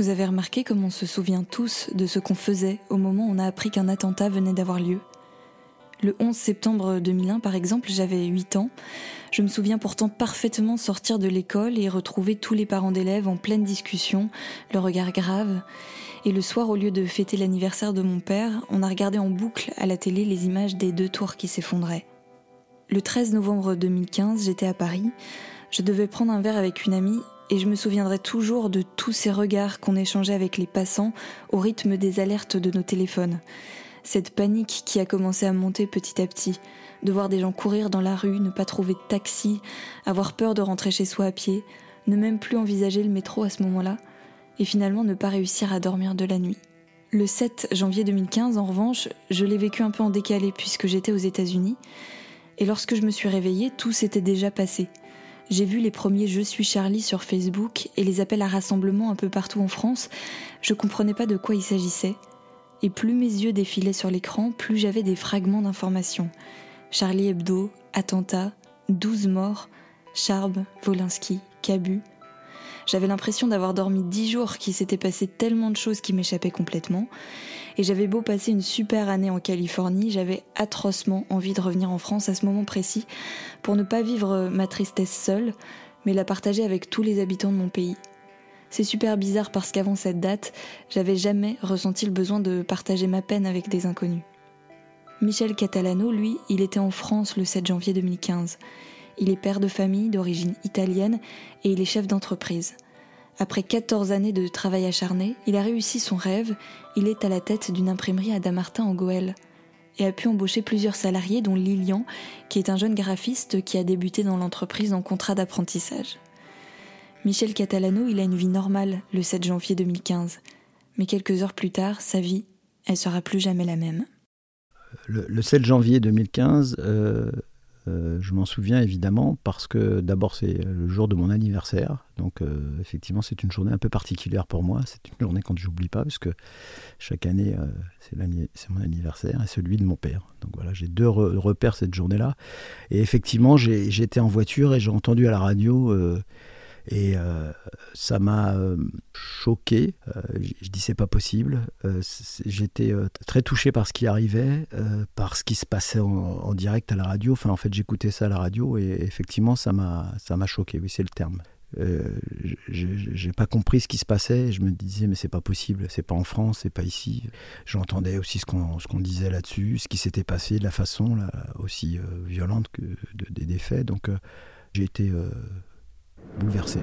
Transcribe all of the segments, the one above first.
Vous avez remarqué comme on se souvient tous de ce qu'on faisait au moment où on a appris qu'un attentat venait d'avoir lieu Le 11 septembre 2001, par exemple, j'avais 8 ans. Je me souviens pourtant parfaitement sortir de l'école et retrouver tous les parents d'élèves en pleine discussion, le regard grave. Et le soir, au lieu de fêter l'anniversaire de mon père, on a regardé en boucle à la télé les images des deux tours qui s'effondraient. Le 13 novembre 2015, j'étais à Paris. Je devais prendre un verre avec une amie et je me souviendrai toujours de tous ces regards qu'on échangeait avec les passants au rythme des alertes de nos téléphones. Cette panique qui a commencé à monter petit à petit, de voir des gens courir dans la rue, ne pas trouver de taxi, avoir peur de rentrer chez soi à pied, ne même plus envisager le métro à ce moment-là, et finalement ne pas réussir à dormir de la nuit. Le 7 janvier 2015, en revanche, je l'ai vécu un peu en décalé puisque j'étais aux États-Unis. Et lorsque je me suis réveillée, tout s'était déjà passé. J'ai vu les premiers Je suis Charlie sur Facebook et les appels à rassemblement un peu partout en France. Je comprenais pas de quoi il s'agissait. Et plus mes yeux défilaient sur l'écran, plus j'avais des fragments d'informations. Charlie Hebdo, attentat, 12 morts, Charb, Volinsky, Cabu, j'avais l'impression d'avoir dormi dix jours, qu'il s'était passé tellement de choses qui m'échappaient complètement. Et j'avais beau passer une super année en Californie, j'avais atrocement envie de revenir en France à ce moment précis pour ne pas vivre ma tristesse seule, mais la partager avec tous les habitants de mon pays. C'est super bizarre parce qu'avant cette date, j'avais jamais ressenti le besoin de partager ma peine avec des inconnus. Michel Catalano, lui, il était en France le 7 janvier 2015. Il est père de famille d'origine italienne et il est chef d'entreprise. Après 14 années de travail acharné, il a réussi son rêve. Il est à la tête d'une imprimerie à Damartin en Goël et a pu embaucher plusieurs salariés, dont Lilian, qui est un jeune graphiste qui a débuté dans l'entreprise en contrat d'apprentissage. Michel Catalano, il a une vie normale le 7 janvier 2015, mais quelques heures plus tard, sa vie, elle sera plus jamais la même. Le, 7 janvier 2015, euh, je m'en souviens évidemment parce que d'abord c'est le jour de mon anniversaire, donc euh, effectivement c'est une journée un peu particulière pour moi, c'est une journée quand j'oublie pas parce que chaque année euh, c'est mon anniversaire et celui de mon père. Donc voilà, j'ai deux repères cette journée-là. Et effectivement j'étais en voiture et j'ai entendu à la radio et euh, ça m'a euh, choqué. Euh, je dis c'est pas possible. J'étais très touché par ce qui arrivait, par ce qui se passait en, direct à la radio. Enfin, en fait, j'écoutais ça à la radio et effectivement, ça m'a ça m'a choqué. Oui, c'est le terme. J'ai pas compris ce qui se passait. Je me disais mais c'est pas possible, c'est pas en France, c'est pas ici. J'entendais aussi ce qu'on ce qu'on disait là-dessus, ce qui s'était passé de la façon là, aussi violente que des défaits. Donc j'ai été bouleversé.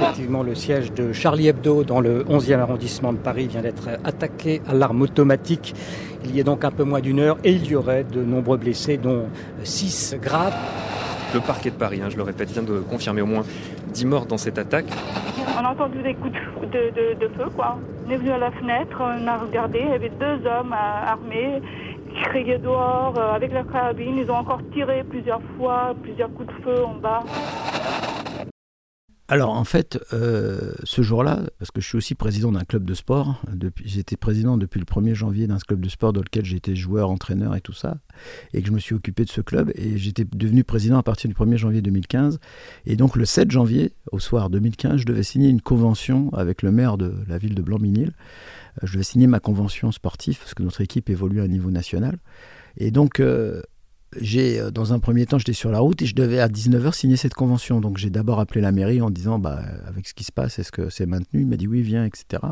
Effectivement, le siège de Charlie Hebdo dans le 11e arrondissement de Paris vient d'être attaqué à l'arme automatique. Il y a donc un peu moins d'une heure et il y aurait de nombreux blessés, dont 6 graves. Le parquet de Paris, hein, je le répète, vient de confirmer au moins 10 morts dans cette attaque. On a entendu des coups de, feu, quoi. On est venu à la fenêtre, on a regardé, il y avait deux hommes euh, armés qui criaient dehors euh, avec leur carabine. Ils ont encore tiré plusieurs fois, plusieurs coups de feu en bas. Alors en fait, euh, ce jour-là, parce que je suis aussi président d'un club de sport, j'étais président depuis le 1er janvier d'un club de sport dans lequel j'étais joueur, entraîneur et tout ça, et que je me suis occupé de ce club, et j'étais devenu président à partir du 1er janvier 2015. Et donc le 7 janvier, au soir 2015, je devais signer une convention avec le maire de la ville de Blanc-Minil. Euh, je devais signer ma convention sportive, parce que notre équipe évolue à niveau national. Et donc... Euh, j'ai, euh, dans un premier temps, j'étais sur la route et je devais à 19h signer cette convention. Donc j'ai d'abord appelé la mairie en disant, bah, avec ce qui se passe, est-ce que c'est maintenu? Il m'a dit oui, viens, etc.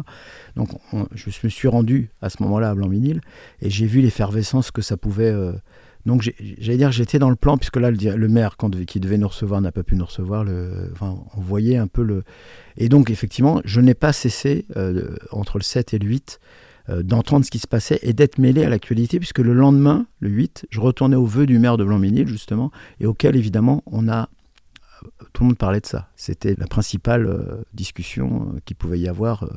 Donc je me suis rendu à ce moment-là à Blanc-Minil et j'ai vu l'effervescence que ça pouvait. Donc j'allais dire, j'étais dans le plan, puisque là, le, maire qui devait nous recevoir n'a pas pu nous recevoir. Le, on voyait un peu le. Et donc, effectivement, je n'ai pas cessé, euh, entre le 7 et le 8, euh, d'entendre ce qui se passait et d'être mêlé à l'actualité, puisque le lendemain, le 8, je retournais au vœu du maire de Blanc-Ménil, justement, et auquel, évidemment, on a tout le monde parlait de ça. C'était la principale euh, discussion qu'il pouvait y avoir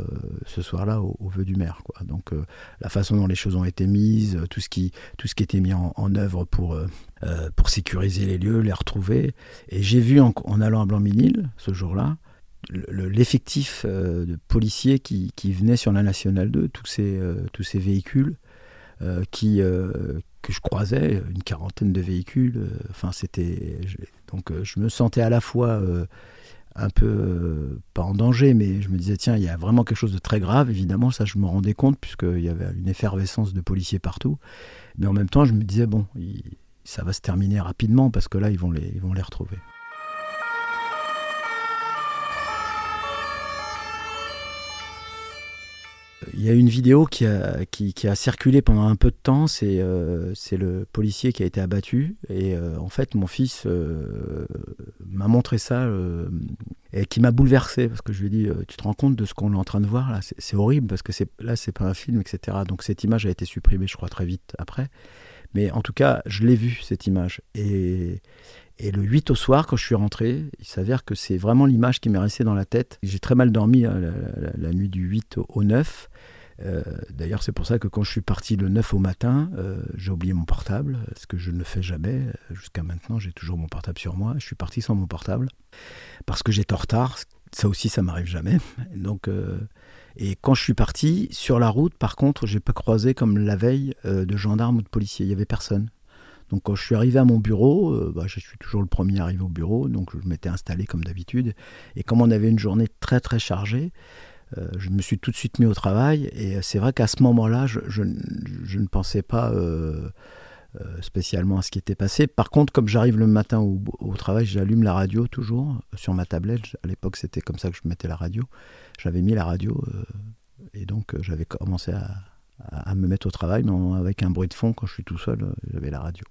ce soir-là au, vœu du maire. Donc la façon dont les choses ont été mises, tout ce qui, tout ce qui était mis en, œuvre pour, pour sécuriser les lieux, les retrouver. Et j'ai vu en, allant à Blanc-Ménil ce jour-là, l'effectif euh, de policiers qui, qui, venaient sur la Nationale 2, tous ces, euh, tous ces véhicules euh, qui, que je croisais, une quarantaine de véhicules. enfin, c'était donc je me sentais à la fois un peu, pas en danger, mais je me disais, tiens, il y a vraiment quelque chose de très grave, évidemment, ça je me rendais compte, puisqu'il y avait une effervescence de policiers partout. Mais en même temps, je me disais, bon, ça va se terminer rapidement, parce que là, ils vont les, ils vont les retrouver. Y a une vidéo qui a, qui, a circulé pendant un peu de temps, c'est euh, le policier qui a été abattu. Et euh, en fait, mon fils euh, m'a montré ça et qui m'a bouleversé parce que je lui ai dit Tu te rends compte de ce qu'on est en train de voir là? C'est horrible parce que là, c'est pas un film, etc. Donc cette image a été supprimée, je crois, très vite après. Mais en tout cas, je l'ai vue, cette image. Et, et le 8 au soir, quand je suis rentré, il s'avère que c'est vraiment l'image qui m'est restée dans la tête. J'ai très mal dormi hein, la, nuit du 8 au 9. Euh, d'ailleurs, c'est pour ça que quand je suis parti le 9 au matin, euh, j'ai oublié mon portable, ce que je ne fais jamais. Jusqu'à maintenant, j'ai toujours mon portable sur moi. Je suis parti sans mon portable parce que j'étais en retard. Ça aussi, ça m'arrive jamais. Donc, euh, et quand je suis parti sur la route, par contre, j'ai pas croisé comme la veille de gendarmes ou de policiers. Il y avait personne. Donc quand je suis arrivé à mon bureau, euh, bah, je suis toujours le premier arrivé au bureau, donc je m'étais installé comme d'habitude. Et comme on avait une journée très très chargée, euh, je me suis tout de suite mis au travail. Et c'est vrai qu'à ce moment-là, je, ne pensais pas euh, spécialement à ce qui était passé. Par contre, comme j'arrive le matin au, travail, j'allume la radio toujours sur ma tablette. À l'époque, c'était comme ça que je mettais la radio. J'avais mis la radio et donc j'avais commencé à, me mettre au travail, mais avec un bruit de fond quand je suis tout seul, euh, j'avais la radio.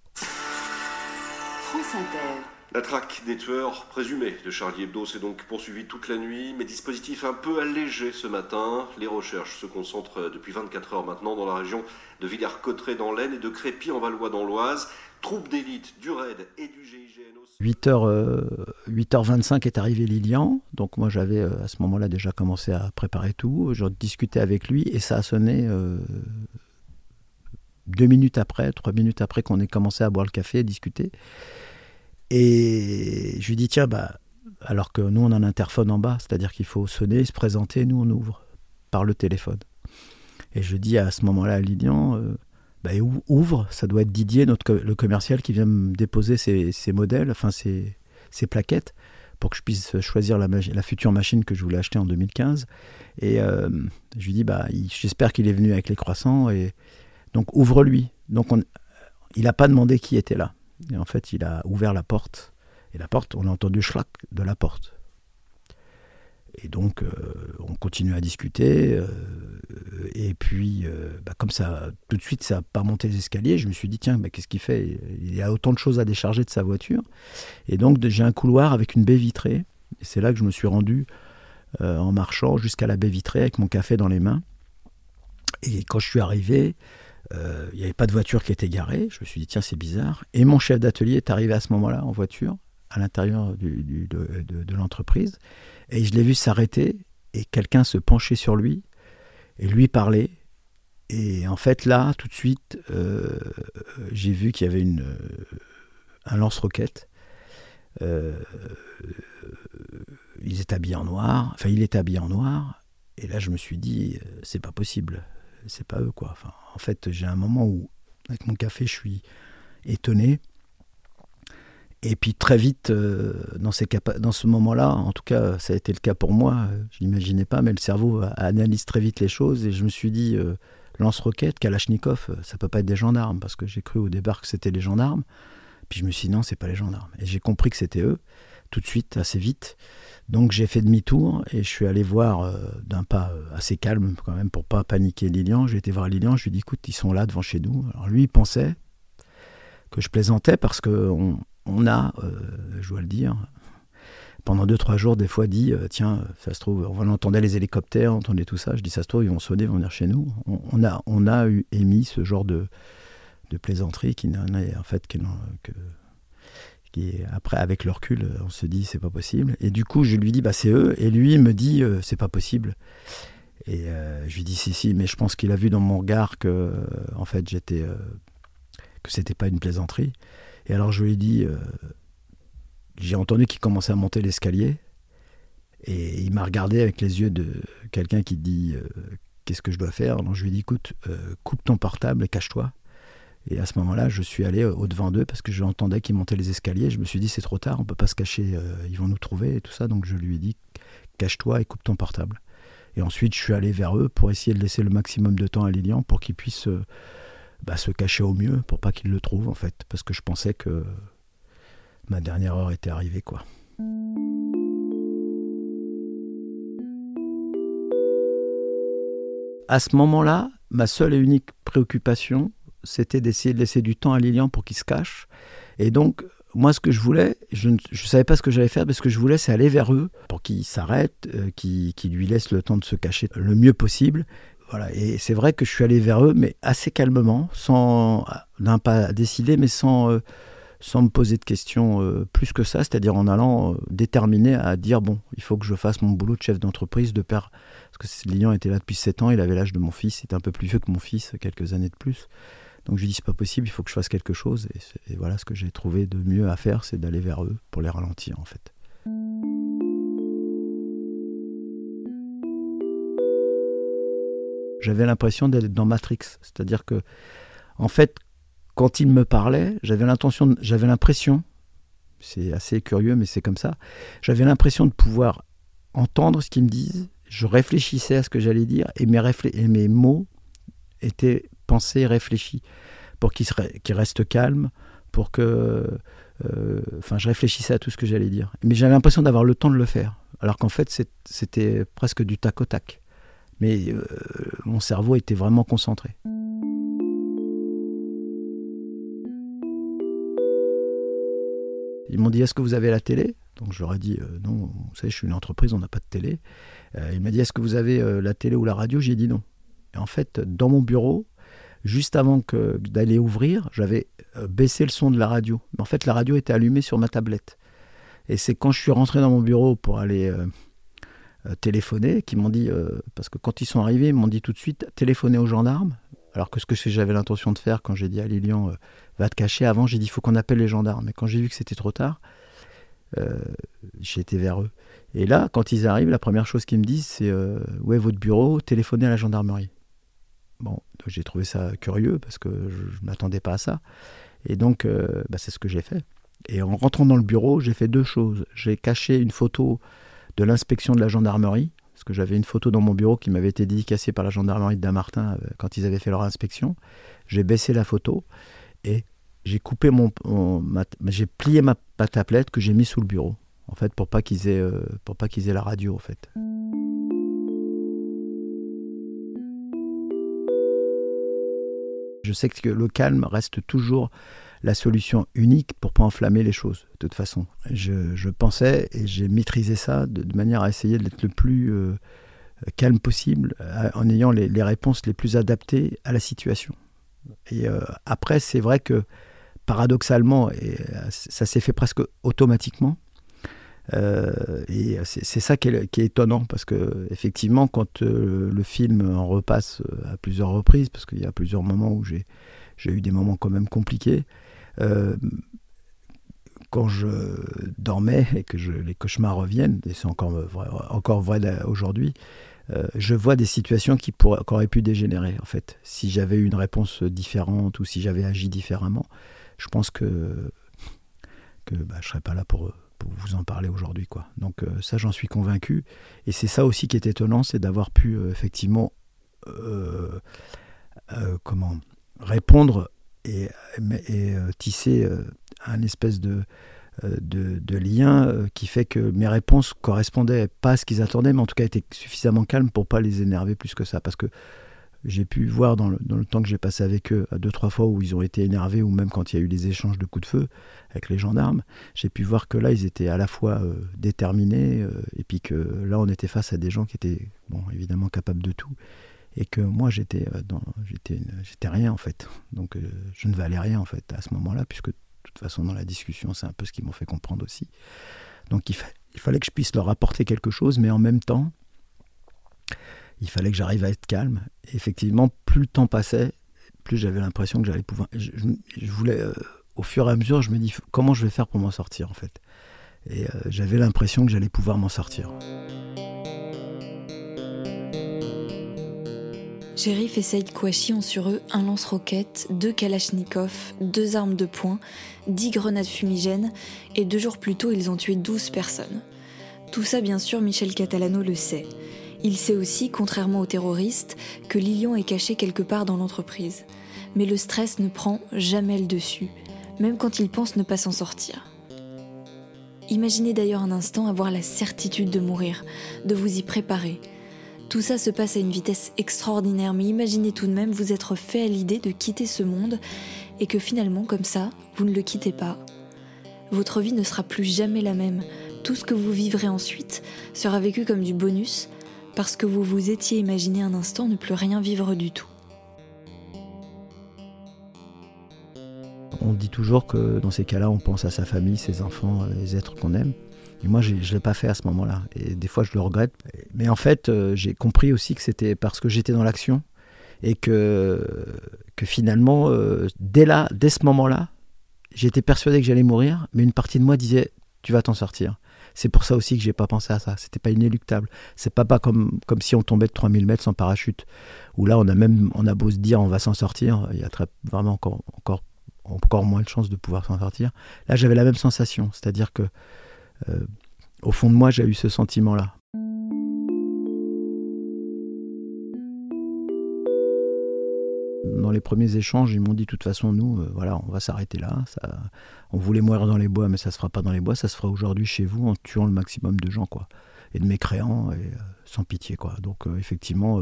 La traque des tueurs présumés de Charlie Hebdo s'est donc poursuivie toute la nuit, mais dispositif un peu allégé ce matin. Les recherches se concentrent depuis 24 heures maintenant dans la région de Villers-Cotterêts dans l'Aisne et de Crépy en Valois dans l'Oise. Troupes d'élite du RAID et du GIGN 8h, 8h25 est arrivé Lilian, donc moi j'avais euh, à ce moment-là déjà commencé à préparer tout, je discutais avec lui et ça a sonné euh, deux minutes après, trois minutes après qu'on ait commencé à boire le café et discuter. Et je lui dis tiens, bah, alors que nous on a un interphone en bas, c'est-à-dire qu'il faut sonner, se présenter, nous on ouvre par le téléphone. Et je dis à ce moment-là à Lilian, euh, bah, ouvre, ça doit être Didier, notre, le commercial, qui vient me déposer ses, modèles, enfin ses, plaquettes, pour que je puisse choisir la, future machine que je voulais acheter en 2015. Et euh, je lui dis, bah, j'espère qu'il est venu avec les croissants, et donc ouvre-lui. Donc on, il n'a pas demandé qui était là. Et en fait, il a ouvert la porte, et la porte, on a entendu schlack de la porte. Et donc, euh, on continue à discuter. Euh, et puis, euh, bah, comme ça, tout de suite, ça n'a pas monté les escaliers, je me suis dit, tiens, qu'est-ce qu'il fait? Il y a autant de choses à décharger de sa voiture. Et donc, j'ai un couloir avec une baie vitrée. Et c'est là que je me suis rendu en marchant jusqu'à la baie vitrée avec mon café dans les mains. Et quand je suis arrivé, il n'y avait pas de voiture qui était garée. Je me suis dit, tiens, c'est bizarre. Et mon chef d'atelier est arrivé à ce moment-là en voiture, à l'intérieur de, l'entreprise. Et je l'ai vu s'arrêter et quelqu'un se pencher sur lui et lui parler. Et en fait, là, tout de suite, euh, j'ai vu qu'il y avait une, un lance-roquette. Euh, ils étaient en noir. Enfin, il était habillé en noir. Et là, je me suis dit, euh, c'est pas possible. C'est pas eux, quoi. En fait, j'ai un moment où, avec mon café, je suis étonné. Et puis très vite, euh, dans, ces dans ce moment-là, en tout cas, ça a été le cas pour moi, euh, je n'imaginais pas, mais le cerveau analyse très vite les choses et je me suis dit, euh, lance-roquette, Kalachnikov, ça peut pas être des gendarmes, parce que j'ai cru au départ que c'était les gendarmes. Puis je me suis dit, non, c'est pas les gendarmes. Et j'ai compris que c'était eux, tout de suite, assez vite. Donc j'ai fait demi-tour et je suis allé voir d'un pas assez calme quand même pour pas paniquer Lilian. J'ai été voir Lilian, je lui ai dit, écoute, ils sont là devant chez nous. Alors lui, il pensait que je plaisantais parce que on a, euh, je dois le dire, pendant deux, trois jours, des fois dit euh, tiens, ça se trouve, on entendait les hélicoptères, on entendait tout ça. Je dis ça se trouve, ils vont sonner, ils vont venir chez nous. On, a, on a eu, émis ce genre de, de plaisanterie qui n'en est en fait que, après avec le recul, on se dit c'est pas possible. Et du coup, je lui dis bah c'est eux, et lui me dit euh, c'est pas possible. Et je lui dis si si, mais je pense qu'il a vu dans mon regard que en fait j'étais que c'était pas une plaisanterie. Et alors je lui ai dit, euh, j'ai entendu qu'il commençait à monter l'escalier, et il m'a regardé avec les yeux de quelqu'un qui dit, euh, qu'est-ce que je dois faire? Alors je lui ai dit, écoute, euh, coupe ton portable et cache-toi. Et à ce moment-là, je suis allé au-devant d'eux parce que j'entendais qu'ils montaient les escaliers. Je me suis dit, c'est trop tard, on peut pas se cacher, ils vont nous trouver et tout ça. Donc je lui ai dit, cache-toi et coupe ton portable. Et ensuite, je suis allé vers eux pour essayer de laisser le maximum de temps à Lilian pour qu'il puisse bah, se cacher au mieux, pour pas qu'il le trouve en fait. Parce que je pensais que ma dernière heure était arrivée, quoi. À ce moment-là, ma seule et unique préoccupation, c'était d'essayer de laisser du temps à Lilian pour qu'il se cache. Et donc, moi, ce que je voulais, je ne savais pas ce que j'allais faire, mais ce que je voulais, c'est aller vers eux pour qu'ils s'arrêtent, euh, qu'ils lui laissent le temps de se cacher le mieux possible. Voilà, et c'est vrai que je suis allé vers eux, mais assez calmement, sans d'un pas décidé, mais sans, euh, sans me poser de questions euh, plus que ça, c'est-à-dire en allant déterminé à dire bon, il faut que je fasse mon boulot de chef d'entreprise, de père. Parce que Lilian était là depuis 7 ans, il avait l'âge de mon fils, il était un peu plus vieux que mon fils, quelques années de plus. Donc je lui dis c'est pas possible, il faut que je fasse quelque chose. Et, voilà ce que j'ai trouvé de mieux à faire, c'est d'aller vers eux pour les ralentir en fait. J'avais l'impression d'être dans Matrix, c'est-à-dire que en fait quand ils me parlaient, j'avais l'intention, j'avais l'impression, c'est assez curieux mais c'est comme ça, j'avais l'impression de pouvoir entendre ce qu'ils me disent, je réfléchissais à ce que j'allais dire et mes, et mes mots étaient pensés, réfléchis, pour qu'ils restent calmes, pour que... Euh, enfin, je réfléchissais à tout ce que j'allais dire. Mais j'avais l'impression d'avoir le temps de le faire, alors qu'en fait, c'était presque du tac au tac. Mais euh, mon cerveau était vraiment concentré. Ils m'ont dit Est-ce que vous avez la télé? Donc je leur ai dit euh, Non, vous savez, je suis une entreprise, on n'a pas de télé. il m'a dit Est-ce que vous avez la télé ou la radio? J'ai dit non. Et en fait, dans mon bureau, juste avant d'aller ouvrir, j'avais euh, baissé le son de la radio. Mais en fait, la radio était allumée sur ma tablette. Et c'est quand je suis rentré dans mon bureau pour aller euh, euh, téléphoner qu'ils m'ont dit, parce que quand ils sont arrivés, ils m'ont dit tout de suite, téléphoner aux gendarmes. Alors que ce que j'avais l'intention de faire quand j'ai dit à Lilian, va te cacher, avant j'ai dit, il faut qu'on appelle les gendarmes. Et quand j'ai vu que c'était trop tard, été vers eux. Et là, quand ils arrivent, la première chose qu'ils me disent, c'est, est votre bureau Téléphonez à la gendarmerie. Bon, j'ai trouvé ça curieux parce que je ne m'attendais pas à ça. Et donc, euh, bah, c'est ce que j'ai fait. Et en rentrant dans le bureau, j'ai fait deux choses. J'ai caché une photo de l'inspection de la gendarmerie, parce que j'avais une photo dans mon bureau qui m'avait été dédicacée par la gendarmerie de Damartin euh, quand ils avaient fait leur inspection. J'ai baissé la photo et j'ai coupé mon, j'ai plié ma, tablette que j'ai mis sous le bureau, en fait, pour pas qu'ils aient, euh, pour pas qu'ils aient la radio, en fait. Je sais que le calme reste toujours la solution unique pour pas enflammer les choses, de toute façon. Je, pensais et j'ai maîtrisé ça de, manière à essayer d'être le plus euh, calme possible, euh, en ayant les, réponses les plus adaptées à la situation. Et euh, après, c'est vrai que paradoxalement, ça s'est fait presque automatiquement, et c'est ça qui est, étonnant parce que effectivement, quand euh, le film en repasse euh, à plusieurs reprises, parce qu'il y a plusieurs moments où j'ai eu des moments quand même compliqués, quand je dormais et que les cauchemars reviennent, et c'est encore vrai, encore vrai aujourd'hui, je vois des situations qui, pourraient, auraient pu dégénérer en fait. Si j'avais eu une réponse différente ou si j'avais agi différemment, je pense que, bah, je ne serais pas là pour pour vous en parler aujourd'hui. quoi. Donc euh, ça, j'en suis convaincu. Et c'est ça aussi qui est étonnant, c'est d'avoir pu euh, effectivement euh, comment répondre et, tisser un espèce de, de, de, lien qui fait que mes réponses correspondaient pas à ce qu'ils attendaient, mais en tout cas étaient suffisamment calmes pour pas les énerver plus que ça. Parce que j'ai pu voir dans le, temps que j'ai passé avec eux, à deux, trois fois où ils ont été énervés, ou même quand il y a eu des échanges de coups de feu avec les gendarmes, j'ai pu voir que là, ils étaient à la fois euh, déterminés, euh, et puis que là, on était face à des gens qui étaient, bon, évidemment capables de tout, et que moi, j'étais euh, rien, en fait. Donc, je ne valais rien, en fait, à ce moment-là, puisque de toute façon, dans la discussion, c'est un peu ce qu'ils m'ont fait comprendre aussi. Donc, il fallait que je puisse leur apporter quelque chose, mais en même temps, il fallait que j'arrive à être calme. Et effectivement, plus le temps passait, plus j'avais l'impression que j'allais pouvoir. Je, voulais, euh, au fur et à mesure, je me dis comment je vais faire pour m'en sortir en fait? Et euh, j'avais l'impression que j'allais pouvoir m'en sortir. Shérif et Saïd Kouachi ont sur eux un lance-roquette, deux kalachnikovs, deux armes de poing, dix grenades fumigènes, et deux jours plus tôt, ils ont tué douze personnes. Tout ça, bien sûr, Michel Catalano le sait. Il sait aussi, contrairement aux terroristes, que Lilian est caché quelque part dans l'entreprise. Mais le stress ne prend jamais le dessus, même quand il pense ne pas s'en sortir. Imaginez d'ailleurs un instant avoir la certitude de mourir, de vous y préparer. Tout ça se passe à une vitesse extraordinaire, mais imaginez tout de même vous être fait à l'idée de quitter ce monde et que finalement, comme ça, vous ne le quittez pas. Votre vie ne sera plus jamais la même. Tout ce que vous vivrez ensuite sera vécu comme du bonus parce que vous vous étiez imaginé un instant ne plus rien vivre du tout. On dit toujours que dans ces cas-là, on pense à sa famille, ses enfants, les êtres qu'on aime. Et moi, je ne l'ai pas fait à ce moment-là. Et des fois, je le regrette. Mais en fait, euh, j'ai compris aussi que c'était parce que j'étais dans l'action et que, que finalement, euh, dès, là, dès ce moment-là, j'étais persuadé que j'allais mourir, mais une partie de moi disait Tu vas t'en sortir. C'est pour ça aussi que j'ai pas pensé à ça. C'était pas inéluctable. C'est pas, pas comme, comme si on tombait de 3000 mètres sans parachute. Où là, on a même on a beau se dire on va s'en sortir, il y a très, vraiment encore, encore, encore moins de chances de pouvoir s'en sortir. Là, j'avais la même sensation. C'est-à-dire que euh, au fond de moi, j'ai eu ce sentiment-là. Dans les premiers échanges, ils m'ont dit de toute façon, nous, euh, voilà, on va s'arrêter là. Ça, on voulait mourir dans les bois, mais ça se fera pas dans les bois. Ça se fera aujourd'hui chez vous en tuant le maximum de gens, quoi, et de mécréants, et euh, sans pitié, quoi. Donc effectivement,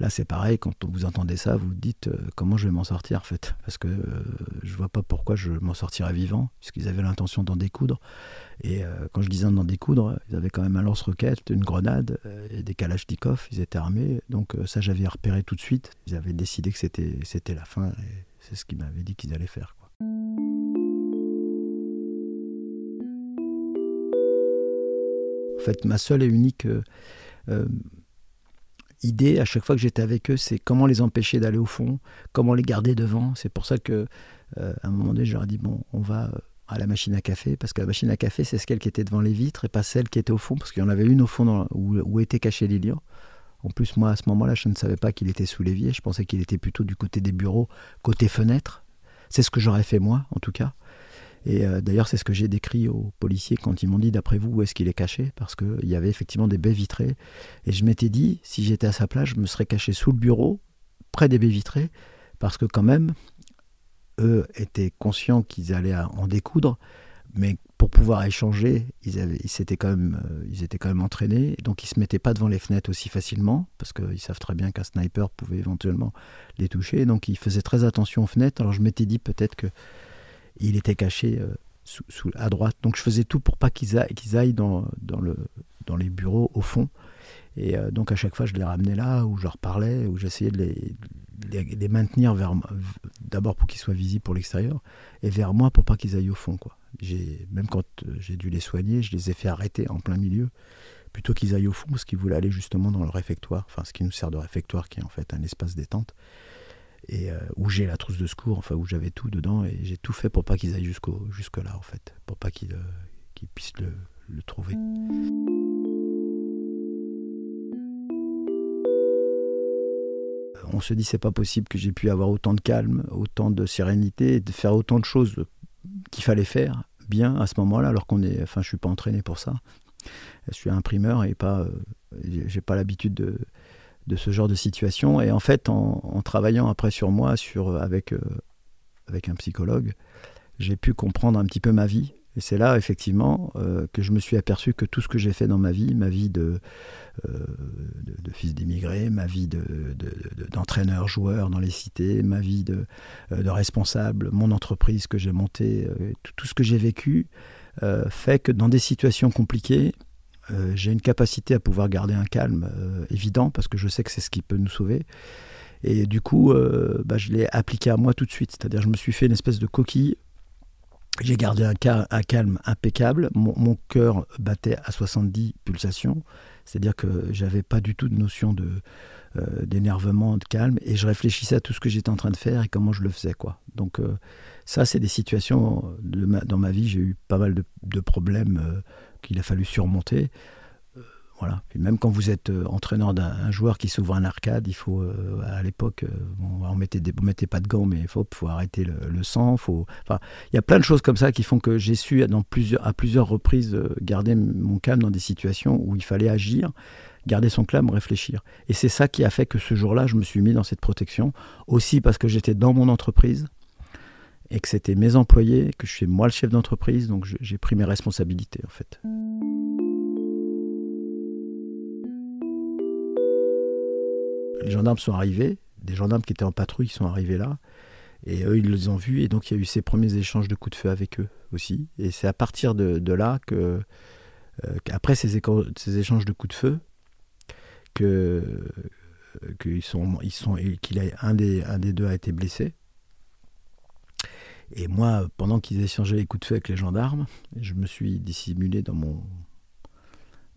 Là, c'est pareil, quand vous entendez ça, vous dites euh, comment je vais m'en sortir en fait? Parce que je euh, je vois pas pourquoi je m'en sortirais vivant, puisqu'ils avaient l'intention d'en découdre. Et euh, quand je disais d'en découdre, ils avaient quand même un lance-roquette, une grenade et des kalachnikovs, ils étaient armés. Donc ça, j'avais repéré tout de suite. Ils avaient décidé que c'était, la fin et c'est ce qu'ils m'avaient dit qu'ils allaient faire. En fait, ma seule et unique idée à chaque fois que j'étais avec eux, c'est comment les empêcher d'aller au fond, comment les garder devant. C'est pour ça que euh, à un moment donné, je leur ai dit bon, on va euh, à la machine à café, parce que la machine à café, c'est celle qui était devant les vitres et pas celle qui était au fond, parce qu'il y en avait une au fond où, était caché Lilian. En plus, moi, à ce moment-là, je ne savais pas qu'il était sous l'évier. Je pensais qu'il était plutôt du côté des bureaux, côté fenêtre. C'est ce que j'aurais fait moi, en tout cas. Et euh, d'ailleurs, c'est ce que j'ai décrit aux policiers quand ils m'ont dit, d'après vous, où est-ce qu'il est caché? Parce qu'il y avait effectivement des baies vitrées. Et je m'étais dit, si j'étais à sa place, je me serais caché sous le bureau, près des baies vitrées, parce que quand même, eux étaient conscients qu'ils allaient en découdre, mais pour pouvoir échanger, ils, étaient quand même, euh, ils étaient quand même entraînés, donc ils ne se mettaient pas devant les fenêtres aussi facilement, parce qu'ils savent très bien qu'un sniper pouvait éventuellement les toucher, donc ils faisaient très attention aux fenêtres. Alors je m'étais dit peut-être que il était caché euh, sous, à droite. Donc je faisais tout pour pas qu'ils aillent, dans, dans, le, dans les bureaux au fond. Et euh, donc à chaque fois, je les ramenais là, où je leur parlais, où j'essayais de les, maintenir vers d'abord pour qu'ils soient visibles pour l'extérieur, et vers moi pour pas qu'ils aillent au fond. Même quand euh, j'ai dû les soigner, je les ai fait arrêter en plein milieu, plutôt qu'ils aillent au fond, parce qu'ils voulaient aller justement dans le réfectoire, enfin ce qui nous sert de réfectoire, qui est en fait un espace détente et euh, où j'ai la trousse de secours, enfin où j'avais tout dedans, et j'ai tout fait pour pas qu'ils aillent jusqu'au jusque là en fait, pour pas qu'ils euh, puissent le, trouver. On se dit c'est pas possible que j'ai pu avoir autant de calme, autant de sérénité, de faire autant de choses qu'il fallait faire bien à ce moment-là, alors qu'on est, enfin je suis pas entraîné pour ça. Je suis imprimeur et pas, euh, j'ai pas l'habitude de de ce genre de situation. Et en fait, en, travaillant après sur moi, sur, avec, euh, avec un psychologue, j'ai pu comprendre un petit peu ma vie. Et c'est là, effectivement, euh, que je me suis aperçu que tout ce que j'ai fait dans ma vie, ma vie de, euh, de, fils d'immigré, ma vie d'entraîneur-joueur dans les cités, ma vie de, responsable, mon entreprise que j'ai montée, tout, ce que j'ai vécu, fait que dans des situations compliquées, euh, j'ai une capacité à pouvoir garder un calme euh, évident parce que je sais que c'est ce qui peut nous sauver. Et du coup, euh, bah, je l'ai appliqué à moi tout de suite. C'est-à-dire, je me suis fait une espèce de coquille. J'ai gardé un, calme impeccable. Mon, cœur battait à 70 pulsations. C'est-à-dire que j'avais pas du tout de notion d'énervement, de calme. Et je réfléchissais à tout ce que j'étais en train de faire et comment je le faisais. Quoi. Donc, ça, c'est des situations dans ma vie. J'ai eu pas mal de problèmes qu'il a fallu surmonter. Euh, Voilà. Puis même quand vous êtes entraîneur d'un joueur qui s'ouvre un arcade, il faut, à l'époque, on mettait mettait pas de gants, mais il faut, faut arrêter le, sang. Faut, il y a plein de choses comme ça qui font que j'ai su plusieurs, à plusieurs reprises garder mon calme dans des situations où il fallait agir garder son calme, réfléchir. Et c'est ça qui a fait que ce jour-là, je me suis mis dans cette protection. Aussi parce que j'étais dans mon entreprise et que c'était mes employés, que je suis moi le chef d'entreprise, donc j'ai pris mes responsabilités en fait. Les gendarmes sont arrivés, des gendarmes qui étaient en patrouille sont arrivés là, et eux ils les ont vus, et donc il y a eu ces premiers échanges de coups de feu avec eux aussi. Et c'est à partir de, là que, euh, qu'après ces, échanges de coups de feu, que qu'ils sont, sont, qu'il un des deux a été blessé. Et moi, pendant qu'ils échangeaient les coups de feu avec les gendarmes, je me suis dissimulé dans mon,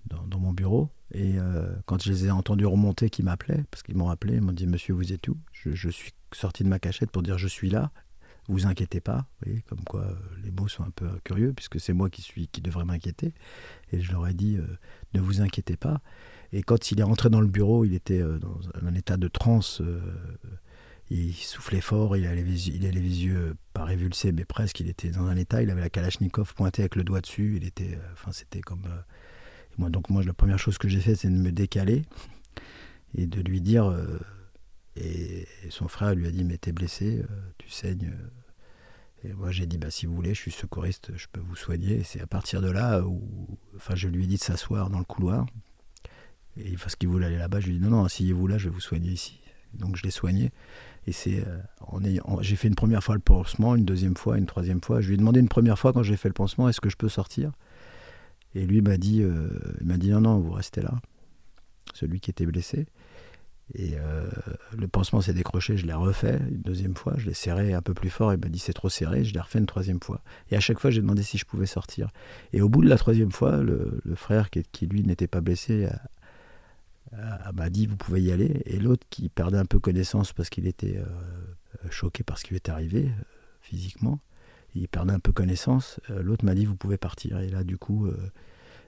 dans, mon bureau. Et euh, quand je les ai entendus remonter, qui m'appelaient, parce qu'ils m'ont appelé, ils m'ont dit Monsieur, vous êtes où? Je, suis sorti de ma cachette pour dire Je suis là, vous inquiétez pas. Vous voyez, comme quoi euh, les mots sont un peu curieux, puisque c'est moi qui, suis, qui devrais m'inquiéter. Et je leur ai dit euh, Ne vous inquiétez pas. Et quand il est rentré dans le bureau, il était dans un état de transe. Il soufflait fort, il avait, les, yeux pas révulsés, mais presque. Il était dans un état. Il avait la Kalachnikov pointée avec le doigt dessus. Il était, euh, enfin, c'était comme. moi, donc moi, la première chose que j'ai fait, c'est de me décaler et de lui dire. et, son frère lui a dit, mais t'es blessé, tu saignes. Et moi, j'ai dit, bah, si vous voulez, je suis secouriste, je peux vous soigner. Et c'est à partir de là où, enfin, je lui ai dit de s'asseoir dans le couloir. Et parce qu'il voulait aller là-bas, je lui ai dit non, non, asseyez-vous là, je vais vous soigner ici. Donc je l'ai soigné. Et c'est euh, j'ai fait une première fois le pansement, une deuxième fois, une troisième fois. Je lui ai demandé une première fois quand j'ai fait le pansement, est-ce que je peux sortir? Et lui m'a dit, euh, il m'a dit non, non, vous restez là. Celui qui était blessé. Et euh, le pansement s'est décroché, je l'ai refait une deuxième fois, je l'ai serré un peu plus fort, il m'a dit c'est trop serré, je l'ai refait une troisième fois. Et à chaque fois, j'ai demandé si je pouvais sortir. Et au bout de la troisième fois, le, frère qui, qui lui n'était pas blessé m'a dit vous pouvez y aller. Et l'autre qui perdait un peu connaissance parce qu'il était euh, choqué par ce qui lui était arrivé euh, physiquement, il perdait un peu connaissance. Euh, l'autre m'a dit vous pouvez partir. Et là, du coup,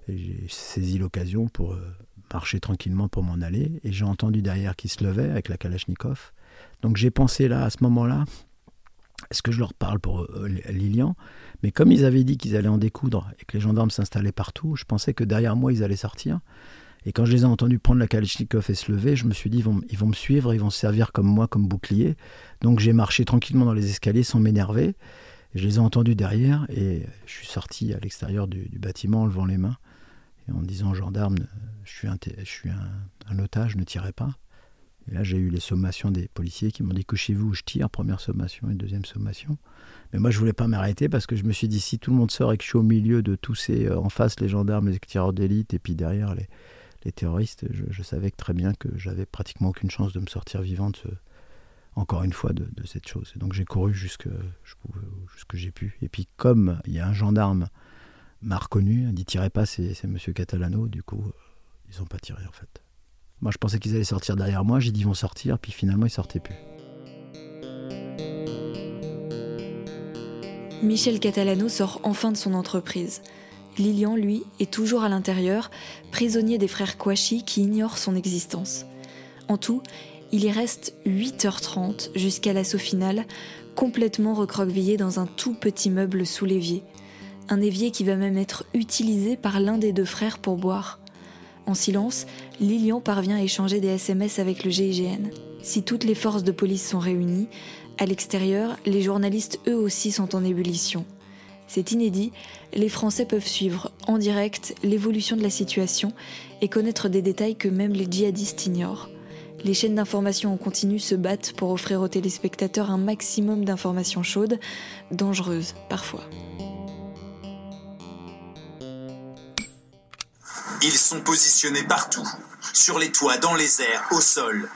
j'ai saisi l'occasion pour marcher tranquillement pour m'en aller. Et j'ai entendu derrière qu'il se levait avec la Kalachnikov. Donc j'ai pensé là, à ce moment-là, est-ce que je leur parle pour Lilian? Mais comme ils avaient dit qu'ils allaient en découdre et que les gendarmes s'installaient partout, je pensais que derrière moi, ils allaient sortir. Et quand je les ai entendus prendre la Kalachnikov et se lever, je me suis dit, ils vont, me suivre, ils vont se servir comme moi, comme bouclier. Donc j'ai marché tranquillement dans les escaliers sans m'énerver. Je les ai entendus derrière et je suis sorti à l'extérieur du, bâtiment en levant les mains et en disant aux gendarmes, je suis un, je suis un, otage, ne tirez pas. Et là, j'ai eu les sommations des policiers qui m'ont dit couchez-vous, je tire, première sommation et deuxième sommation. Mais moi, je voulais pas m'arrêter parce que je me suis dit si tout le monde sort et que je suis au milieu de tous ces, euh, en face les gendarmes, les tireurs d'élite et puis derrière les, les terroristes, je, savais très bien que j'avais pratiquement aucune chance de me sortir vivante, encore une fois, de, cette chose. Et donc j'ai couru jusque, jusque j'ai pu. Et puis comme il y a un gendarme m'a reconnu, dit tirez pas, c'est Monsieur Catalano, du coup, ils n'ont pas tiré en fait. Moi je pensais qu'ils allaient sortir derrière moi, j'ai dit ils vont sortir, puis finalement ils sortaient plus. Michel Catalano sort enfin de son entreprise. Lilian, lui, est toujours à l'intérieur, prisonnier des frères Kouachi qui ignorent son existence. En tout, il y reste 8h30 jusqu'à l'assaut final, complètement recroquevillé dans un tout petit meuble sous l'évier. Un évier qui va même être utilisé par l'un des deux frères pour boire. En silence, Lilian parvient à échanger des SMS avec le GIGN. Si toutes les forces de police sont réunies, à l'extérieur, les journalistes eux aussi sont en ébullition. C'est inédit, les Français peuvent suivre en direct l'évolution de la situation et connaître des détails que même les djihadistes ignorent. Les chaînes d'information en continu se battent pour offrir aux téléspectateurs un maximum d'informations chaudes, dangereuses parfois. Ils sont positionnés partout, sur les toits, dans les airs, au sol.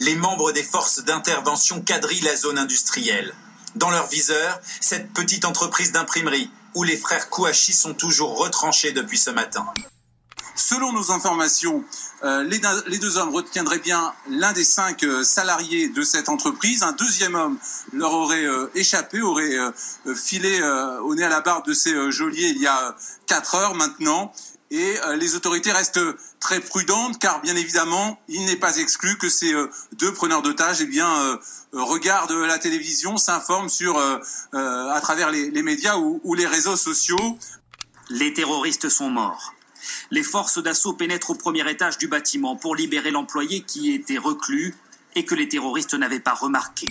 Les membres des forces d'intervention quadrillent la zone industrielle dans leur viseur cette petite entreprise d'imprimerie où les frères Kouachi sont toujours retranchés depuis ce matin. Selon nos informations, euh, les, deux hommes retiendraient bien l'un des cinq euh, salariés de cette entreprise. Un deuxième homme leur aurait euh, échappé, aurait filé au nez à la barre de ces geôliers il y a quatre heures maintenant. Et les autorités restent très prudentes car bien évidemment il n'est pas exclu que ces deux preneurs d'otages eh bien regardent la télévision, s'informent sur à travers les, médias ou les réseaux sociaux. Les terroristes sont morts. Les forces d'assaut pénètrent au premier étage du bâtiment pour libérer l'employé qui était reclus et que les terroristes n'avaient pas remarqué.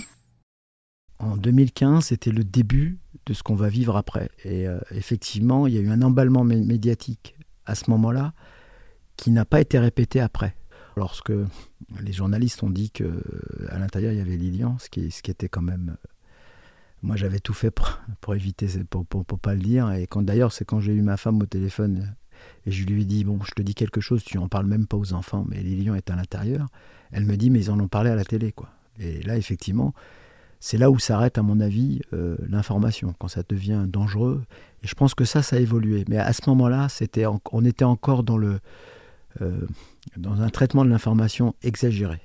En 2015, c'était le début de ce qu'on va vivre après. Et euh, effectivement, il y a eu un emballement médiatique à ce moment-là qui n'a pas été répété après. Lorsque les journalistes ont dit que à l'intérieur il y avait Lilian, ce qui, était quand même moi j'avais tout fait pour, éviter pour, pour, pas le dire. Et quand d'ailleurs c'est quand j'ai eu ma femme au téléphone et je lui ai dit bon je te dis quelque chose tu en parles même pas aux enfants mais Lilian est à l'intérieur. Elle me dit mais ils en ont parlé à la télé quoi. Et là effectivement c'est là où s'arrête à mon avis euh, l'information. Quand ça devient dangereux et je pense que ça ça a évolué mais à ce moment-là on était encore euh, dans un traitement de l'information exagéré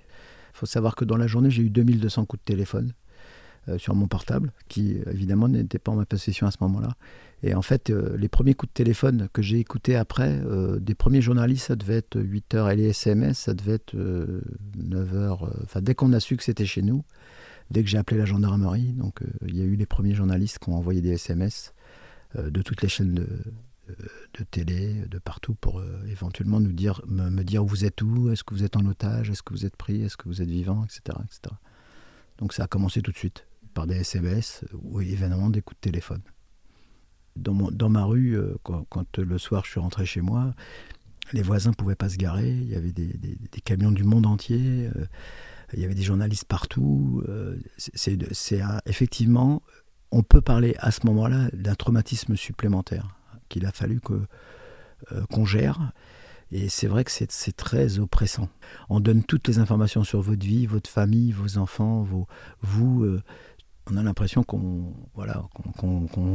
il faut savoir que dans la journée j'ai eu 2200 coups de téléphone euh, sur mon portable, qui évidemment n'était pas en ma possession à ce moment-là. Et en fait, euh, les premiers coups de téléphone que j'ai écoutés après, euh, des premiers journalistes, ça devait être 8 heures, et les SMS, ça devait être 9 heures. Enfin, dès qu'on a su que c'était chez nous, dès que j'ai appelé la gendarmerie, donc il y a eu les premiers journalistes qui ont envoyé des SMS de toutes les chaînes de, de télé, de partout, pour éventuellement nous dire, me, dire où vous êtes où, est-ce que vous êtes en otage, est-ce que vous êtes pris, est-ce que vous êtes vivant, etc., etc. Donc ça a commencé tout de suite par des SMS ou évidemment des coups de téléphone. Dans, dans ma rue, euh, quand, le soir je suis rentré chez moi, les voisins ne pouvaient pas se garer, il y avait des, camions du monde entier, euh, il y avait des journalistes partout. Euh, c'est effectivement, on peut parler à ce moment-là d'un traumatisme supplémentaire qu'il a fallu que qu'on gère. Et c'est vrai que c'est très oppressant. On donne toutes les informations sur votre vie, votre famille, vos enfants, vos, vous on a l'impression qu'on voilà,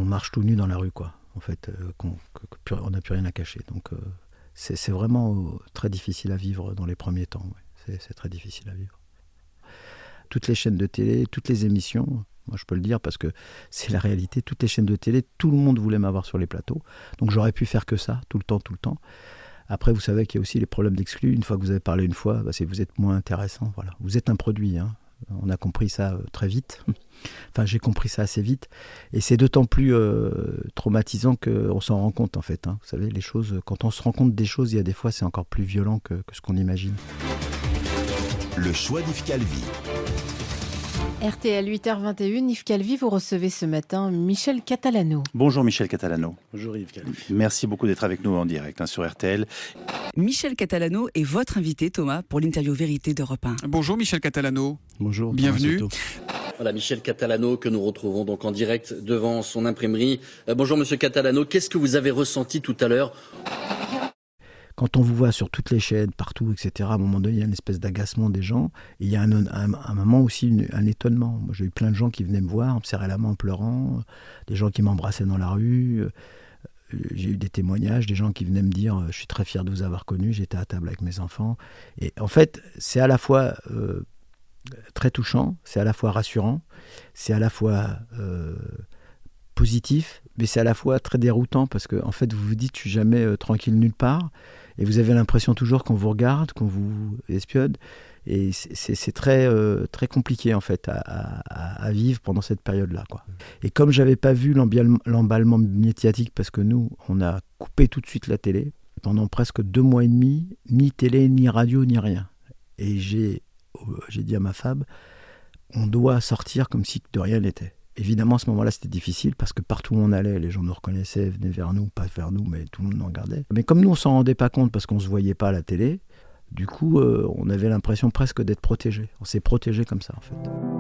marche tout nu dans la rue, quoi. En fait, euh, qu'on n'a plus rien à cacher. Donc, euh, c'est vraiment euh, très difficile à vivre dans les premiers temps. C'est très difficile à vivre. Toutes les chaînes de télé, toutes les émissions, moi je peux le dire parce que c'est la réalité, toutes les chaînes de télé, tout le monde voulait m'avoir sur les plateaux. Donc j'aurais pu faire que ça, tout le temps, tout le temps. Après, vous savez qu'il y a aussi les problèmes d'exclus. Une fois que vous avez parlé une fois, bah, vous êtes moins intéressant. Voilà. Vous êtes un produit. Hein. On a compris ça très vite. Enfin, j'ai compris ça assez vite. Et c'est d'autant plus euh, traumatisant qu'on s'en rend compte, en fait. Hein. Vous savez, les choses, quand on se rend compte des choses, il y a des fois, c'est encore plus violent que, ce qu'on imagine. Le choix d'Yves Calvi. RTL 8h21, Yves Calvi, vous recevez ce matin Michel Catalano. Bonjour Michel Catalano. Bonjour Yves Calvi. Merci beaucoup d'être avec nous en direct hein, sur RTL. Michel Catalano est votre invité, Thomas, pour l'interview Vérité d'Europe 1. Bonjour Michel Catalano. Bonjour. Bienvenue. Voilà, Michel Catalano que nous retrouvons donc en direct devant son imprimerie. Euh, bonjour Monsieur Catalano, qu'est-ce que vous avez ressenti tout à l'heure? Quand on vous voit sur toutes les chaînes, partout, etc., à un moment donné, il y a une espèce d'agacement des gens. Il y a un, moment aussi un étonnement. J'ai eu plein de gens qui venaient me voir, me serraient la main en pleurant, des gens qui m'embrassaient dans la rue. Euh, j'ai eu des témoignages, des gens qui venaient me dire Je suis très fier de vous avoir connu, j'étais à table avec mes enfants. Et en fait, c'est à la fois euh, très touchant, c'est à la fois rassurant, c'est à la fois euh, positif, mais c'est à la fois très déroutant parce que en fait vous vous dites je suis jamais euh, tranquille nulle part et vous avez l'impression toujours qu'on vous regarde, qu'on vous espionne et c'est très euh, très compliqué en fait à, vivre pendant cette période là quoi. Et comme j'avais pas vu l'emballement médiatique parce que nous on a coupé tout de suite la télé pendant presque deux mois et demi, ni télé, ni radio, ni rien. Et j'ai j'ai dit à ma femme, on doit sortir comme si de rien n'était. Évidemment, à ce moment-là, c'était difficile parce que partout où on allait, les gens nous reconnaissaient, venaient vers nous, pas vers nous, mais tout le monde nous regardait. Mais comme nous, on s'en rendait pas compte parce qu'on se voyait pas à la télé, du coup, euh, on avait l'impression presque d'être protégé. On s'est protégé comme ça, en fait.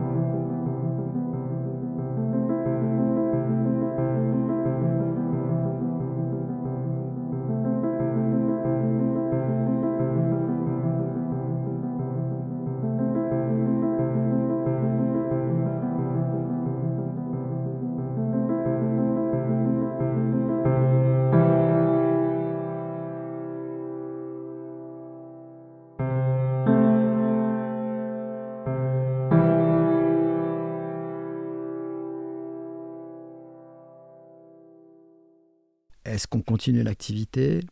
Est-ce qu'on continue l'activité?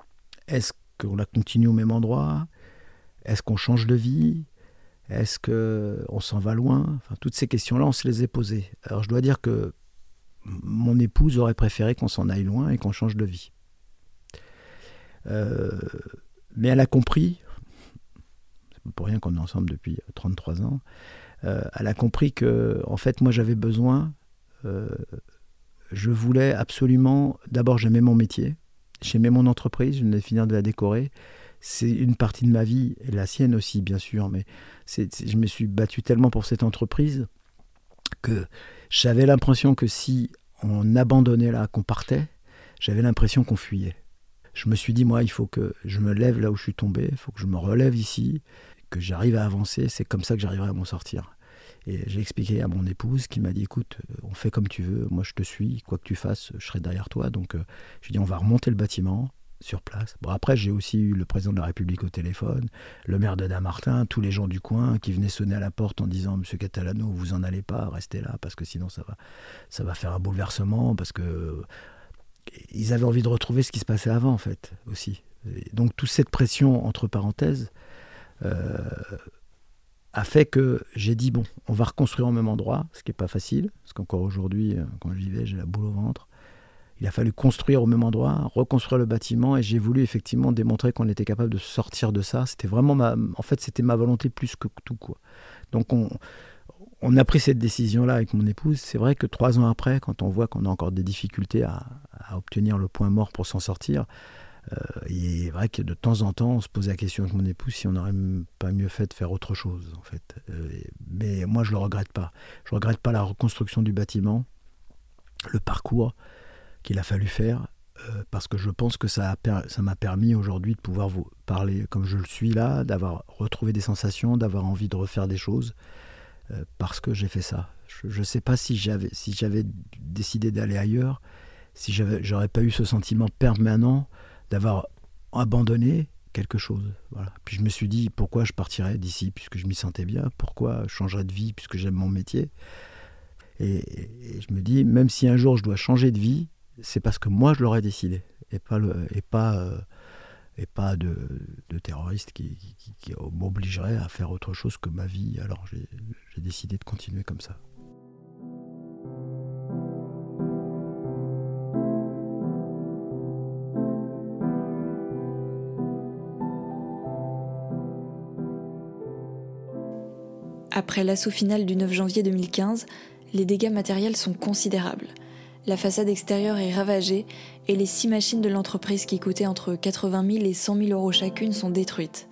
Est-ce qu'on la continue au même endroit? Est-ce qu'on change de vie? Est-ce qu'on s'en va loin? Toutes ces questions-là, on se les est posées. Alors je dois dire que mon épouse aurait préféré qu'on s'en aille loin et qu'on change de vie. Euh, mais elle a compris, c'est pour rien qu'on est ensemble depuis 33 ans, euh, elle a compris que, en fait, moi j'avais besoin, euh, je voulais absolument, d'abord j'aimais mon métier, j'aimais mon entreprise, je venais de finir de la décorer, c'est une partie de ma vie, et la sienne aussi bien sûr, mais je me suis battu tellement pour cette entreprise que j'avais l'impression que si on abandonnait là, qu'on partait, j'avais l'impression qu'on fuyait. Je me suis dit, moi, il faut que je me lève là où je suis tombé, il faut que je me relève ici, que j'arrive à avancer, c'est comme ça que j'arriverai à m'en sortir. Et j'ai expliqué à mon épouse qui m'a dit écoute, euh, on fait comme tu veux, moi je te suis, quoi que tu fasses, je serai derrière toi. Donc euh, lui dit on va remonter le bâtiment sur place. Bon après j'ai aussi eu le président de la République au téléphone, le maire de Damartin, tous les gens du coin qui venaient sonner à la porte en disant Monsieur Catalano, vous en allez pas, restez là parce que sinon ça va, ça va faire un bouleversement parce que ils avaient envie de retrouver ce qui se passait avant en fait aussi. donc toute cette pression entre parenthèses. Euh, a fait que j'ai dit bon, on va reconstruire au même endroit, ce qui n'est pas facile, parce qu'encore aujourd'hui, euh, quand j'y vais, j'ai la boule au ventre. Il a fallu construire au même endroit, reconstruire le bâtiment, et j'ai voulu effectivement démontrer qu'on était capable de sortir de ça. C'était vraiment ma, en fait, c'était ma volonté plus que tout quoi. Donc on, a pris cette décision-là avec mon épouse. C'est vrai que trois ans après, quand on voit qu'on a encore des difficultés à, obtenir le point mort pour s'en sortir, il est vrai que de temps en temps, on se posait la question avec mon épouse si on n'aurait pas mieux fait de faire autre chose, en fait. Euh, mais moi, je le regrette pas. Je regrette pas la reconstruction du bâtiment, le parcours qu'il a fallu faire, euh, parce que je pense que ça m'a permis aujourd'hui de pouvoir vous parler comme je le suis là, d'avoir retrouvé des sensations, d'avoir envie de refaire des choses, parce que j'ai fait ça. Je ne sais pas si j'avais décidé d'aller ailleurs, si j'aurais pas eu ce sentiment permanent d'avoir abandonné quelque chose. Puis je me suis dit pourquoi je partirais d'ici puisque je m'y sentais bien, pourquoi je changerais de vie puisque j'aime mon métier? Et, je me dis même si un jour je dois changer de vie, c'est parce que moi je l'aurais décidé et pas et pas euh, et pas de, de terroriste qui, qui m'obligerait à faire autre chose que ma vie. Alors j'ai décidé de continuer comme ça. Après l'assaut final du 9 janvier 2015, les dégâts matériels sont considérables. La façade extérieure est ravagée et les six machines de l'entreprise qui coûtaient entre 80 000 et 100 000 euros chacune sont détruites.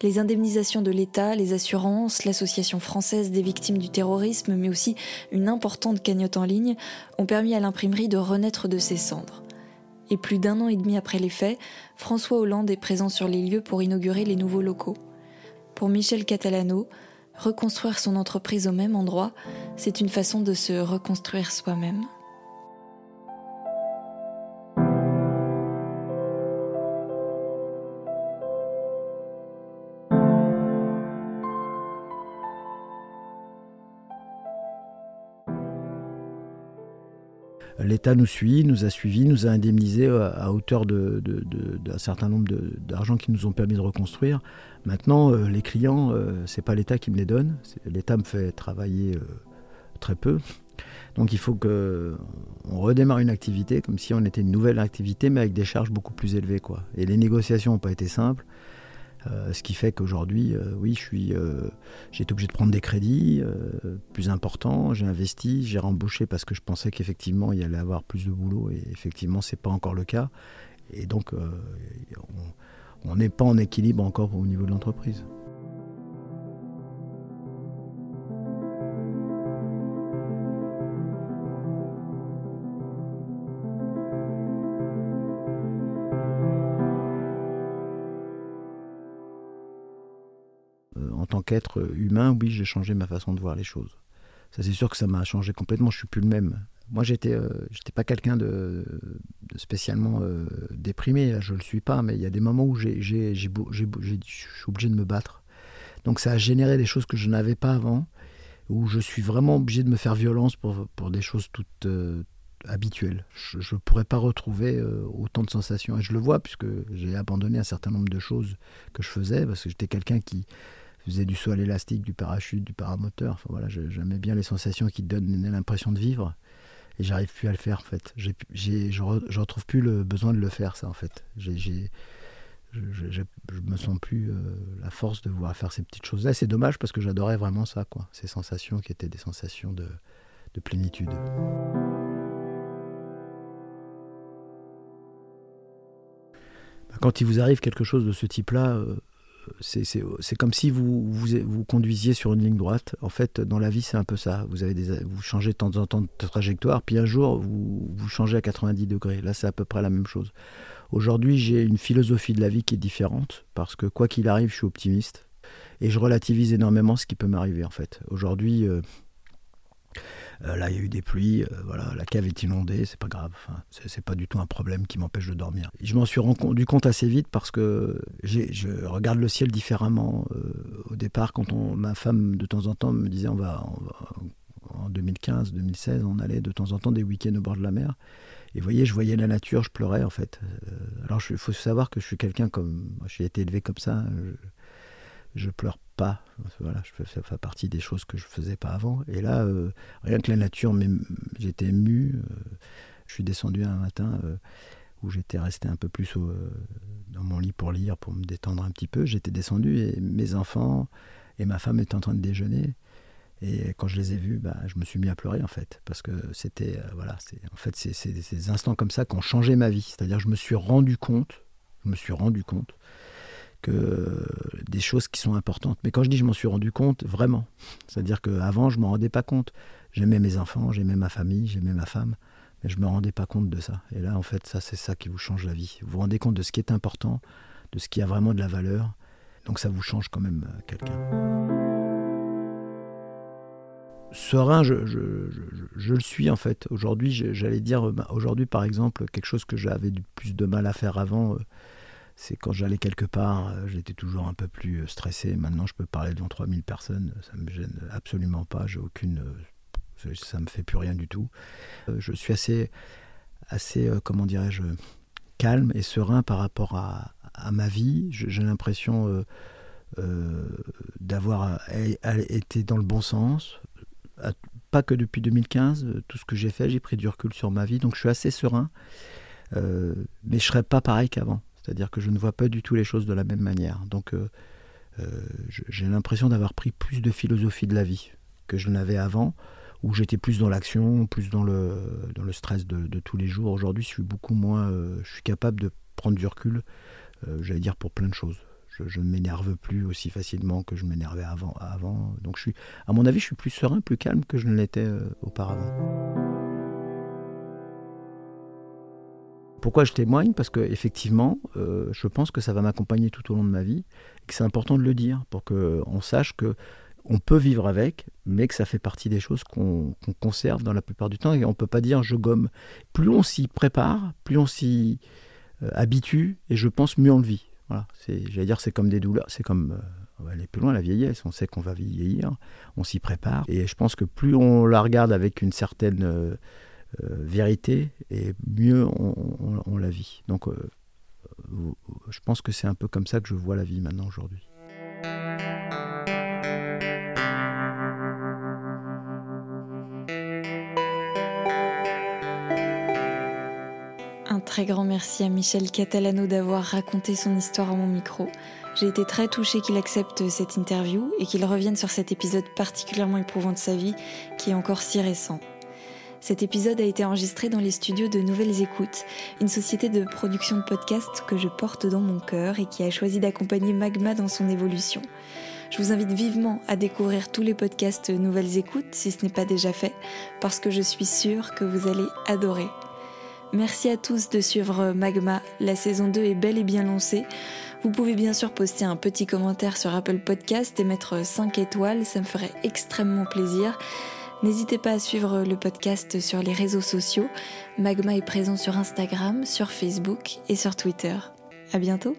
Les indemnisations de l'État, les assurances, l'Association française des victimes du terrorisme, mais aussi une importante cagnotte en ligne, ont permis à l'imprimerie de renaître de ses cendres. Et plus d'un an et demi après les faits, François Hollande est présent sur les lieux pour inaugurer les nouveaux locaux. Pour Michel Catalano, reconstruire son entreprise au même endroit, c'est une façon de se reconstruire soi-même. L'État nous suit, nous a suivis, nous a indemnisés à hauteur d'un certain nombre d'argent qui nous ont permis de reconstruire. Maintenant, euh, les clients, euh, c'est pas l'État qui me les donne. L'État me fait travailler euh, très peu. Donc il faut que on redémarre une activité comme si on était une nouvelle activité, mais avec des charges beaucoup plus élevées. Quoi. Et les négociations n'ont pas été simples. Ce qui fait qu'aujourd'hui, oui, je suis, j'ai été obligé de prendre des crédits plus importants. J'ai investi, j'ai rembauché parce que je pensais qu'effectivement il y allait avoir plus de boulot et effectivement c'est pas encore le cas. Et donc on, on n'est pas en équilibre encore au niveau de l'entreprise. Qu'être humain, oui, j'ai changé ma façon de voir les choses. Ça, c'est sûr que ça m'a changé complètement. Je suis plus le même. Moi, j'étais, euh, j'étais pas quelqu'un de, spécialement euh, déprimé. Je le suis pas, mais il y a des moments où j'ai, j'ai, j'ai, je suis obligé de me battre. Donc, ça a généré des choses que je n'avais pas avant, où je suis vraiment obligé de me faire violence pour, pour des choses toutes, euh, habituel. Je ne pourrais pas retrouver euh, autant de sensations. Et je le vois puisque j'ai abandonné un certain nombre de choses que je faisais parce que j'étais quelqu'un qui faisait du saut à l'élastique, du parachute, du paramoteur. Enfin, voilà, j'aimais bien les sensations qui donnent l'impression de vivre. Et j'arrive plus à le faire en fait. je, ne retrouve plus le besoin de le faire ça en fait. Je, je, me sens plus euh, la force de voir faire ces petites choses-là. C'est dommage parce que j'adorais vraiment ça, quoi. Ces sensations qui étaient des sensations de, de plénitude. Bah, quand il vous arrive quelque chose de ce type-là, euh, c'est comme si vous, conduisiez sur une ligne droite. En fait, dans la vie, c'est un peu ça. Vous, avez des, vous changez de temps en temps de trajectoire, puis un jour, vous, vous changez à 90 degrés. Là, c'est à peu près la même chose. Aujourd'hui, j'ai une philosophie de la vie qui est différente parce que quoi qu'il arrive, je suis optimiste et je relativise énormément ce qui peut m'arriver en fait. Aujourd'hui, euh, euh, là, il y a eu des pluies, euh, voilà, la cave est inondée, c'est pas grave. Enfin, c'est pas du tout un problème qui m'empêche de dormir. Je m'en suis rendu compte assez vite parce que je regarde le ciel différemment. au départ, quand on, ma femme de temps en temps me disait on va, va en 2015, 2016, on allait de temps en temps des week-ends au bord de la mer. Et vous voyez, je voyais la nature, je pleurais en fait. Euh, alors il faut savoir que je suis quelqu'un comme. J'ai été élevé comme ça. Je, je pleure pas. Voilà, je ça fait partie des choses que je faisais pas avant. Et là, euh, rien que la nature, j'étais ému. Euh, je suis descendu un matin où j'étais resté un peu plus dans mon lit pour lire, pour me détendre un petit peu. J'étais descendu et mes enfants et ma femme étaient en train de déjeuner. Et quand je les ai vus, bah, je me suis mis à pleurer en fait, parce que c'était euh, voilà, c'est en fait c'est ces instants comme ça qui ont changé ma vie. C'est-à-dire je me suis rendu compte, je me suis rendu compte que des choses qui sont importantes. Mais quand je dis je m'en suis rendu compte, vraiment, c'est-à-dire qu'avant je m'en rendais pas compte. J'aimais mes enfants, j'aimais ma famille, j'aimais ma femme, mais je me rendais pas compte de ça. Et là en fait ça c'est ça qui vous change la vie. Vous vous rendez compte de ce qui est important, de ce qui a vraiment de la valeur. Donc ça vous change quand même euh, quelqu'un serein, je, le suis en fait. Aujourd'hui, j'allais dire, bah, aujourd'hui par exemple, quelque chose que j'avais du plus de mal à faire avant, euh, c'est quand j'allais quelque part, euh, j'étais toujours un peu plus euh, stressé. Maintenant, je peux parler devant 3000 personnes, ça me gêne absolument pas, j'ai aucune. ça me fait plus rien du tout. je suis assez, assez comment dirais-je, calme et serein par rapport à, ma vie. J'ai l'impression. d'avoir été dans le bon sens, pas que depuis 2015, euh, tout ce que j'ai fait, j'ai pris du recul sur ma vie, donc je suis assez serein, euh, mais je serai pas pareil qu'avant. C'est-à-dire que je ne vois pas du tout les choses de la même manière. Donc euh, j'ai l'impression d'avoir pris plus de philosophie de la vie que je n'avais avant, où j'étais plus dans l'action, plus dans le, dans le stress de, tous les jours. Aujourd'hui, je suis beaucoup moins, je suis capable de prendre du recul, j'allais dire pour plein de choses je, ne m'énerve plus aussi facilement que je m'énervais avant, avant. Donc je suis, à mon avis, je suis plus serein, plus calme que je ne l'étais euh, auparavant. Pourquoi je témoigne? Parce que effectivement, euh, je pense que ça va m'accompagner tout au long de ma vie et que c'est important de le dire pour qu'on sache que on peut vivre avec, mais que ça fait partie des choses qu'on conserve dans la plupart du temps et on ne peut pas dire je gomme. Plus on s'y prépare, plus on s'y euh, habitue et je pense mieux on le vit. Voilà, j'allais dire, c'est comme des douleurs, c'est comme, euh, aller plus loin, la vieillesse, on sait qu'on va vieillir, on s'y prépare, et je pense que plus on la regarde avec une certaine vérité, et mieux on, la vit. Donc, je pense que c'est un peu comme ça que je vois la vie maintenant aujourd'hui. très grand merci à Michel Catalano d'avoir raconté son histoire à mon micro. J'ai été très touchée qu'il accepte cette interview et qu'il revienne sur cet épisode particulièrement éprouvant de sa vie qui est encore si récent. Cet épisode a été enregistré dans les studios de Nouvelles Écoutes, une société de production de podcasts que je porte dans mon cœur et qui a choisi d'accompagner Magma dans son évolution. Je vous invite vivement à découvrir tous les podcasts Nouvelles Écoutes si ce n'est pas déjà fait, parce que je suis sûre que vous allez adorer. Merci à tous de suivre Magma. La saison 2 est bel et bien lancée. Vous pouvez bien sûr poster un petit commentaire sur Apple Podcast et mettre 5 étoiles, ça me ferait extrêmement plaisir. N'hésitez pas à suivre le podcast sur les réseaux sociaux. Magma est présent sur Instagram, sur Facebook et sur Twitter. À bientôt!